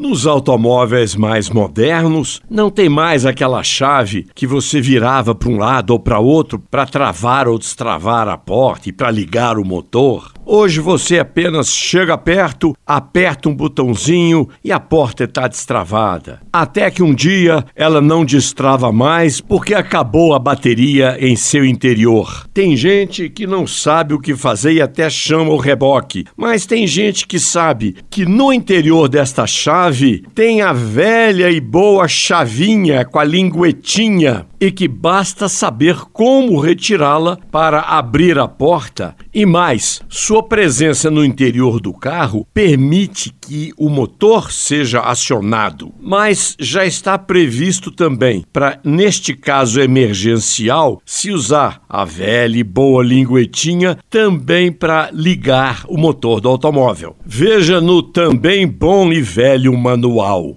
Nos automóveis mais modernos, não tem mais aquela chave que você virava para um lado ou para outro para travar ou destravar a porta e para ligar o motor. Hoje você apenas chega perto, aperta um botãozinho e a porta está destravada. Até que um dia ela não destrava mais porque acabou a bateria em seu interior. Tem gente que não sabe o que fazer e até chama o reboque, mas tem gente que sabe que no interior desta chave tem a velha e boa chavinha com a linguetinha e que basta saber como retirá-la para abrir a porta. E mais, sua presença no interior do carro permite que o motor seja acionado, mas já está previsto também para, neste caso emergencial, se usar a velha e boa linguetinha também para ligar o motor do automóvel. Veja no também bom e velho manual.